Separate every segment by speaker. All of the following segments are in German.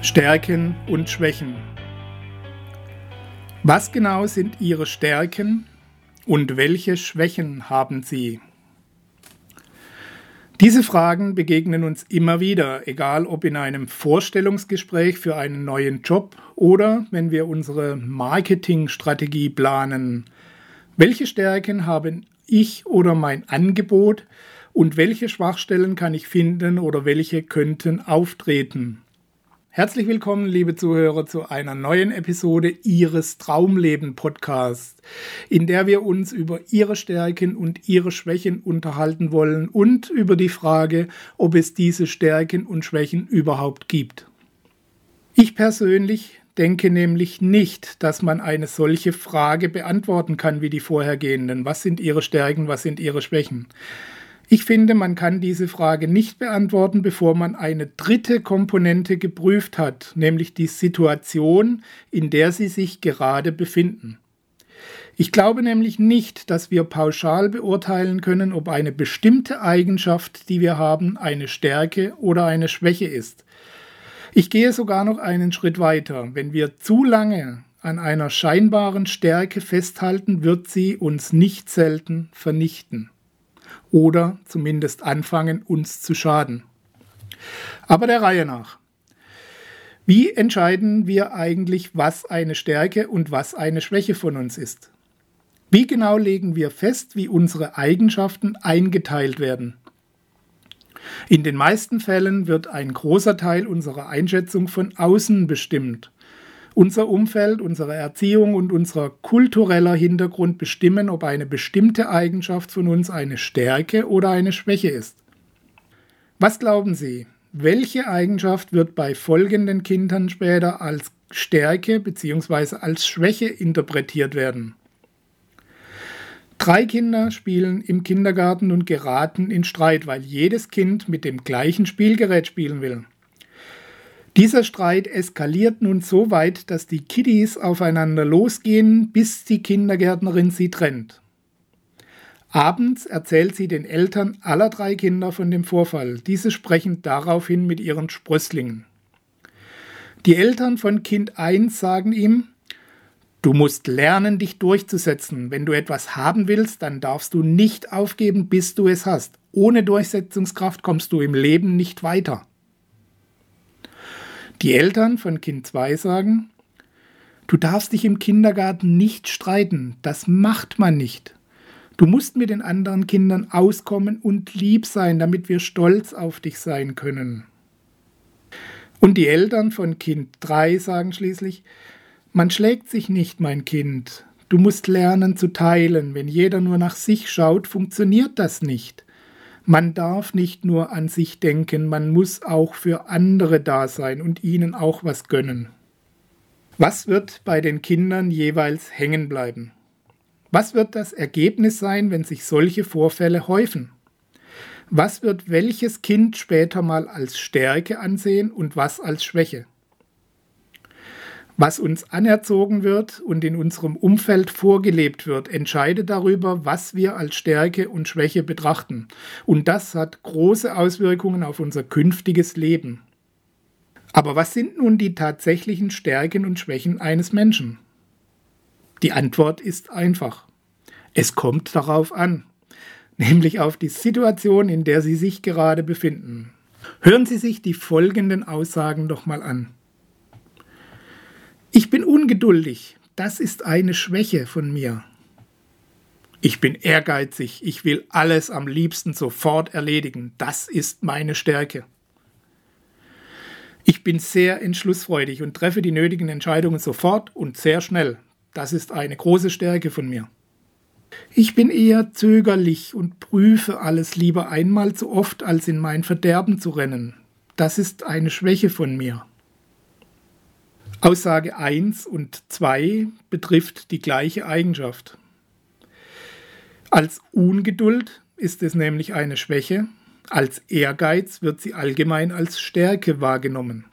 Speaker 1: Stärken und Schwächen. Was genau sind Ihre Stärken und welche Schwächen haben Sie? Diese Fragen begegnen uns immer wieder, egal ob in einem Vorstellungsgespräch für einen neuen Job oder wenn wir unsere Marketingstrategie planen. Welche Stärken haben ich oder mein Angebot und welche Schwachstellen kann ich finden oder welche könnten auftreten? Herzlich willkommen, liebe Zuhörer, zu einer neuen Episode Ihres Traumleben Podcasts, in der wir uns über Ihre Stärken und Ihre Schwächen unterhalten wollen und über die Frage, ob es diese Stärken und Schwächen überhaupt gibt. Ich persönlich denke nämlich nicht, dass man eine solche Frage beantworten kann wie die vorhergehenden. Was sind Ihre Stärken, was sind Ihre Schwächen? Ich finde, man kann diese Frage nicht beantworten, bevor man eine dritte Komponente geprüft hat, nämlich die Situation, in der Sie sich gerade befinden. Ich glaube nämlich nicht, dass wir pauschal beurteilen können, ob eine bestimmte Eigenschaft, die wir haben, eine Stärke oder eine Schwäche ist. Ich gehe sogar noch einen Schritt weiter. Wenn wir zu lange an einer scheinbaren Stärke festhalten, wird sie uns nicht selten vernichten oder zumindest anfangen, uns zu schaden. Aber der Reihe nach. Wie entscheiden wir eigentlich, was eine Stärke und was eine Schwäche von uns ist? Wie genau legen wir fest, wie unsere Eigenschaften eingeteilt werden? In den meisten Fällen wird ein großer Teil unserer Einschätzung von außen bestimmt. Unser Umfeld, unsere Erziehung und unser kultureller Hintergrund bestimmen, ob eine bestimmte Eigenschaft von uns eine Stärke oder eine Schwäche ist. Was glauben Sie? Welche Eigenschaft wird bei folgenden Kindern später als Stärke bzw. als Schwäche interpretiert werden? Drei Kinder spielen im Kindergarten und geraten in Streit, weil jedes Kind mit dem gleichen Spielgerät spielen will. Dieser Streit eskaliert nun so weit, dass die Kiddies aufeinander losgehen, bis die Kindergärtnerin sie trennt. Abends erzählt sie den Eltern aller drei Kinder von dem Vorfall. Diese sprechen daraufhin mit ihren Sprösslingen. Die Eltern von Kind 1 sagen ihm, Du musst lernen, dich durchzusetzen. Wenn du etwas haben willst, dann darfst du nicht aufgeben, bis du es hast. Ohne Durchsetzungskraft kommst du im Leben nicht weiter. Die Eltern von Kind 2 sagen, du darfst dich im Kindergarten nicht streiten, das macht man nicht. Du musst mit den anderen Kindern auskommen und lieb sein, damit wir stolz auf dich sein können. Und die Eltern von Kind 3 sagen schließlich, man schlägt sich nicht, mein Kind. Du musst lernen zu teilen. Wenn jeder nur nach sich schaut, funktioniert das nicht. Man darf nicht nur an sich denken, man muss auch für andere da sein und ihnen auch was gönnen. Was wird bei den Kindern jeweils hängen bleiben? Was wird das Ergebnis sein, wenn sich solche Vorfälle häufen? Was wird welches Kind später mal als Stärke ansehen und was als Schwäche? Was uns anerzogen wird und in unserem Umfeld vorgelebt wird, entscheidet darüber, was wir als Stärke und Schwäche betrachten. Und das hat große Auswirkungen auf unser künftiges Leben. Aber was sind nun die tatsächlichen Stärken und Schwächen eines Menschen? Die Antwort ist einfach. Es kommt darauf an, nämlich auf die Situation, in der Sie sich gerade befinden. Hören Sie sich die folgenden Aussagen doch mal an. Ich bin ungeduldig. Das ist eine Schwäche von mir. Ich bin ehrgeizig. Ich will alles am liebsten sofort erledigen. Das ist meine Stärke. Ich bin sehr entschlussfreudig und treffe die nötigen Entscheidungen sofort und sehr schnell. Das ist eine große Stärke von mir. Ich bin eher zögerlich und prüfe alles lieber einmal zu oft, als in mein Verderben zu rennen. das ist eine Schwäche von mir. Aussage 1 und 2 betrifft die gleiche Eigenschaft. Als Ungeduld ist es nämlich eine Schwäche, als Ehrgeiz wird sie allgemein als Stärke wahrgenommen.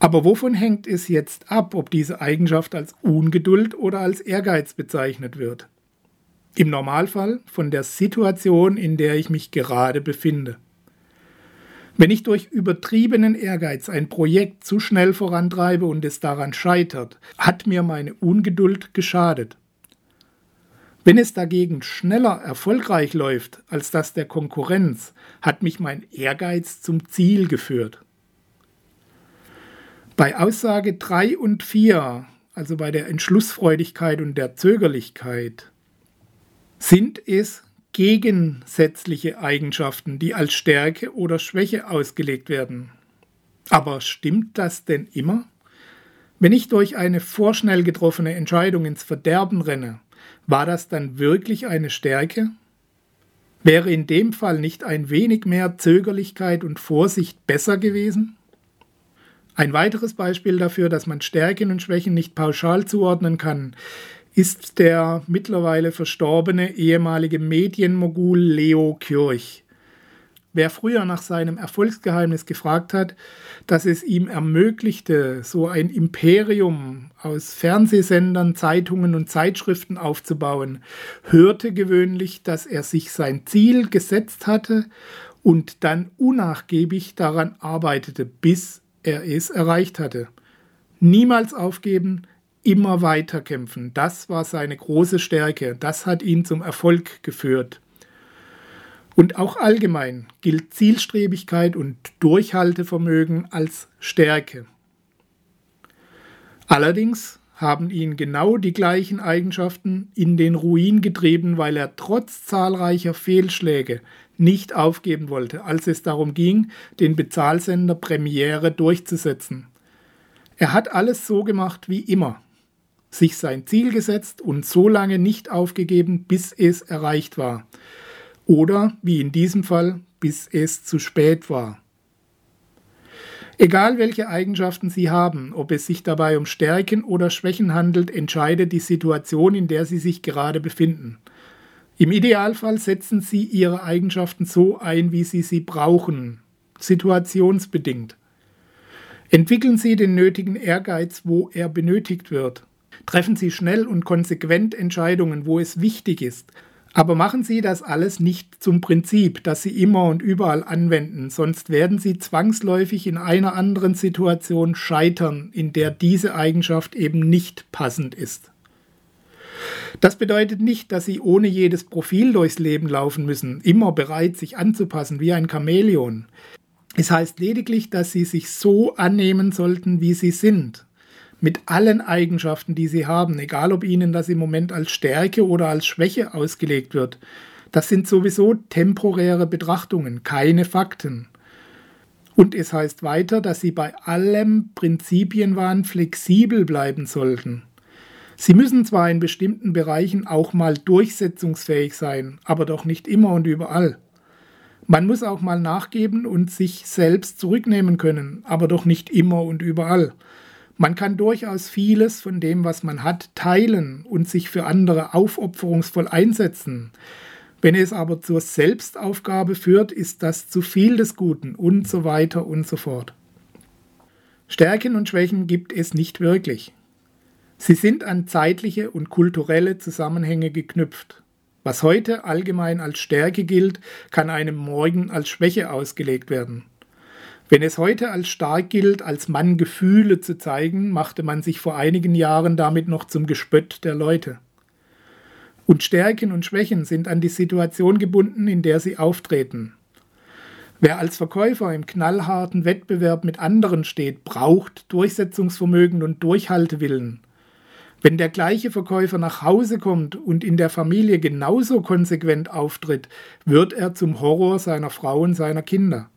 Speaker 1: Aber wovon hängt es jetzt ab, ob diese Eigenschaft als Ungeduld oder als Ehrgeiz bezeichnet wird? Im Normalfall von der Situation, in der ich mich gerade befinde. Wenn ich durch übertriebenen Ehrgeiz ein Projekt zu schnell vorantreibe und es daran scheitert, hat mir meine Ungeduld geschadet. Wenn es dagegen schneller erfolgreich läuft als das der Konkurrenz, hat mich mein Ehrgeiz zum Ziel geführt. Bei Aussage 3 und 4, also bei der Entschlussfreudigkeit und der Zögerlichkeit, sind es gegensätzliche Eigenschaften, die als Stärke oder Schwäche ausgelegt werden. Aber stimmt das denn immer? Wenn ich durch eine vorschnell getroffene Entscheidung ins Verderben renne, war das dann wirklich eine Stärke? Wäre in dem Fall nicht ein wenig mehr Zögerlichkeit und Vorsicht besser gewesen? Ein weiteres Beispiel dafür, dass man Stärken und Schwächen nicht pauschal zuordnen kann, ist der mittlerweile verstorbene ehemalige Medienmogul Leo Kirch. Wer früher nach seinem Erfolgsgeheimnis gefragt hat, das es ihm ermöglichte, so ein Imperium aus Fernsehsendern, Zeitungen und Zeitschriften aufzubauen, hörte gewöhnlich, dass er sich sein Ziel gesetzt hatte und dann unnachgiebig daran arbeitete, bis er es erreicht hatte. Niemals aufgeben, immer weiter kämpfen. Das war seine große Stärke. Das hat ihn zum Erfolg geführt. Und auch allgemein gilt Zielstrebigkeit und Durchhaltevermögen als Stärke. Allerdings haben ihn genau die gleichen Eigenschaften in den Ruin getrieben, weil er trotz zahlreicher Fehlschläge nicht aufgeben wollte, als es darum ging, den Bezahlsender Premiere durchzusetzen. Er hat alles so gemacht wie immer sich sein Ziel gesetzt und so lange nicht aufgegeben, bis es erreicht war. Oder, wie in diesem Fall, bis es zu spät war. Egal welche Eigenschaften Sie haben, ob es sich dabei um Stärken oder Schwächen handelt, entscheidet die Situation, in der Sie sich gerade befinden. Im Idealfall setzen Sie Ihre Eigenschaften so ein, wie Sie sie brauchen, situationsbedingt. Entwickeln Sie den nötigen Ehrgeiz, wo er benötigt wird. Treffen Sie schnell und konsequent Entscheidungen, wo es wichtig ist. Aber machen Sie das alles nicht zum Prinzip, das Sie immer und überall anwenden, sonst werden Sie zwangsläufig in einer anderen Situation scheitern, in der diese Eigenschaft eben nicht passend ist. Das bedeutet nicht, dass Sie ohne jedes Profil durchs Leben laufen müssen, immer bereit, sich anzupassen wie ein Chamäleon. Es heißt lediglich, dass Sie sich so annehmen sollten, wie Sie sind mit allen Eigenschaften, die sie haben, egal ob ihnen das im Moment als Stärke oder als Schwäche ausgelegt wird. Das sind sowieso temporäre Betrachtungen, keine Fakten. Und es heißt weiter, dass sie bei allem Prinzipienwahn flexibel bleiben sollten. Sie müssen zwar in bestimmten Bereichen auch mal durchsetzungsfähig sein, aber doch nicht immer und überall. Man muss auch mal nachgeben und sich selbst zurücknehmen können, aber doch nicht immer und überall. Man kann durchaus vieles von dem, was man hat, teilen und sich für andere aufopferungsvoll einsetzen. Wenn es aber zur Selbstaufgabe führt, ist das zu viel des Guten und so weiter und so fort. Stärken und Schwächen gibt es nicht wirklich. Sie sind an zeitliche und kulturelle Zusammenhänge geknüpft. Was heute allgemein als Stärke gilt, kann einem morgen als Schwäche ausgelegt werden. Wenn es heute als stark gilt, als Mann Gefühle zu zeigen, machte man sich vor einigen Jahren damit noch zum Gespött der Leute. Und Stärken und Schwächen sind an die Situation gebunden, in der sie auftreten. Wer als Verkäufer im knallharten Wettbewerb mit anderen steht, braucht Durchsetzungsvermögen und Durchhaltewillen. Wenn der gleiche Verkäufer nach Hause kommt und in der Familie genauso konsequent auftritt, wird er zum Horror seiner Frau und seiner Kinder.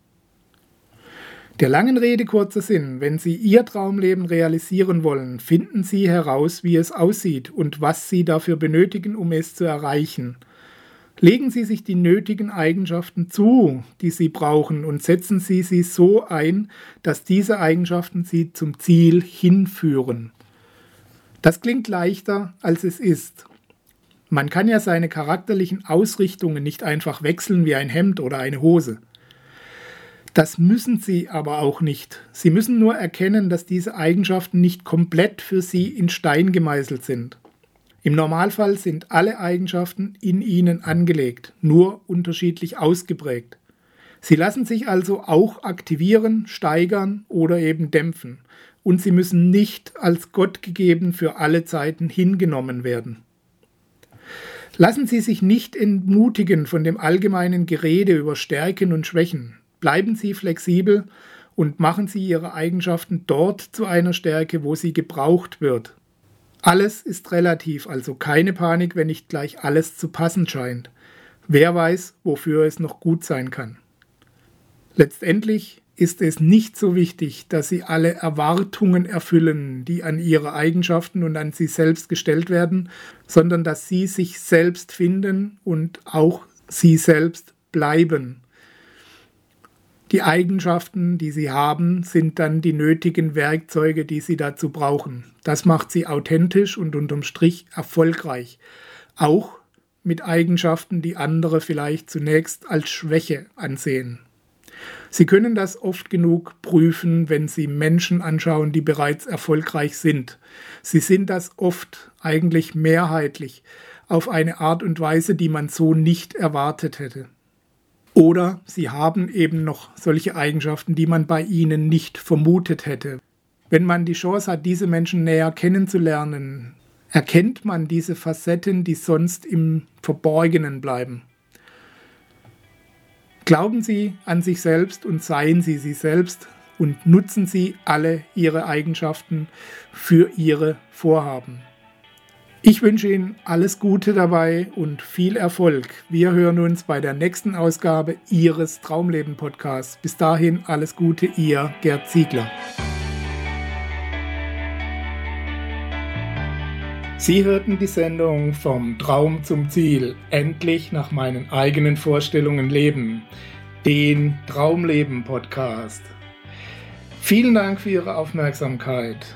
Speaker 1: Der langen Rede kurzer Sinn, wenn Sie Ihr Traumleben realisieren wollen, finden Sie heraus, wie es aussieht und was Sie dafür benötigen, um es zu erreichen. Legen Sie sich die nötigen Eigenschaften zu, die Sie brauchen, und setzen Sie sie so ein, dass diese Eigenschaften Sie zum Ziel hinführen. Das klingt leichter, als es ist. Man kann ja seine charakterlichen Ausrichtungen nicht einfach wechseln wie ein Hemd oder eine Hose. Das müssen Sie aber auch nicht. Sie müssen nur erkennen, dass diese Eigenschaften nicht komplett für Sie in Stein gemeißelt sind. Im Normalfall sind alle Eigenschaften in Ihnen angelegt, nur unterschiedlich ausgeprägt. Sie lassen sich also auch aktivieren, steigern oder eben dämpfen. Und sie müssen nicht als Gott gegeben für alle Zeiten hingenommen werden. Lassen Sie sich nicht entmutigen von dem allgemeinen Gerede über Stärken und Schwächen. Bleiben Sie flexibel und machen Sie Ihre Eigenschaften dort zu einer Stärke, wo sie gebraucht wird. Alles ist relativ, also keine Panik, wenn nicht gleich alles zu passen scheint. Wer weiß, wofür es noch gut sein kann. Letztendlich ist es nicht so wichtig, dass Sie alle Erwartungen erfüllen, die an Ihre Eigenschaften und an Sie selbst gestellt werden, sondern dass Sie sich selbst finden und auch Sie selbst bleiben. Die Eigenschaften, die sie haben, sind dann die nötigen Werkzeuge, die sie dazu brauchen. Das macht sie authentisch und unterm Strich erfolgreich. Auch mit Eigenschaften, die andere vielleicht zunächst als Schwäche ansehen. Sie können das oft genug prüfen, wenn Sie Menschen anschauen, die bereits erfolgreich sind. Sie sind das oft eigentlich mehrheitlich auf eine Art und Weise, die man so nicht erwartet hätte. Oder sie haben eben noch solche Eigenschaften, die man bei ihnen nicht vermutet hätte. Wenn man die Chance hat, diese Menschen näher kennenzulernen, erkennt man diese Facetten, die sonst im Verborgenen bleiben. Glauben Sie an sich selbst und seien Sie sie selbst und nutzen Sie alle Ihre Eigenschaften für Ihre Vorhaben. Ich wünsche Ihnen alles Gute dabei und viel Erfolg. Wir hören uns bei der nächsten Ausgabe Ihres Traumleben Podcasts. Bis dahin alles Gute, Ihr Gerd Ziegler. Sie hörten die Sendung Vom Traum zum Ziel, endlich nach meinen eigenen Vorstellungen leben, den Traumleben Podcast. Vielen Dank für Ihre Aufmerksamkeit.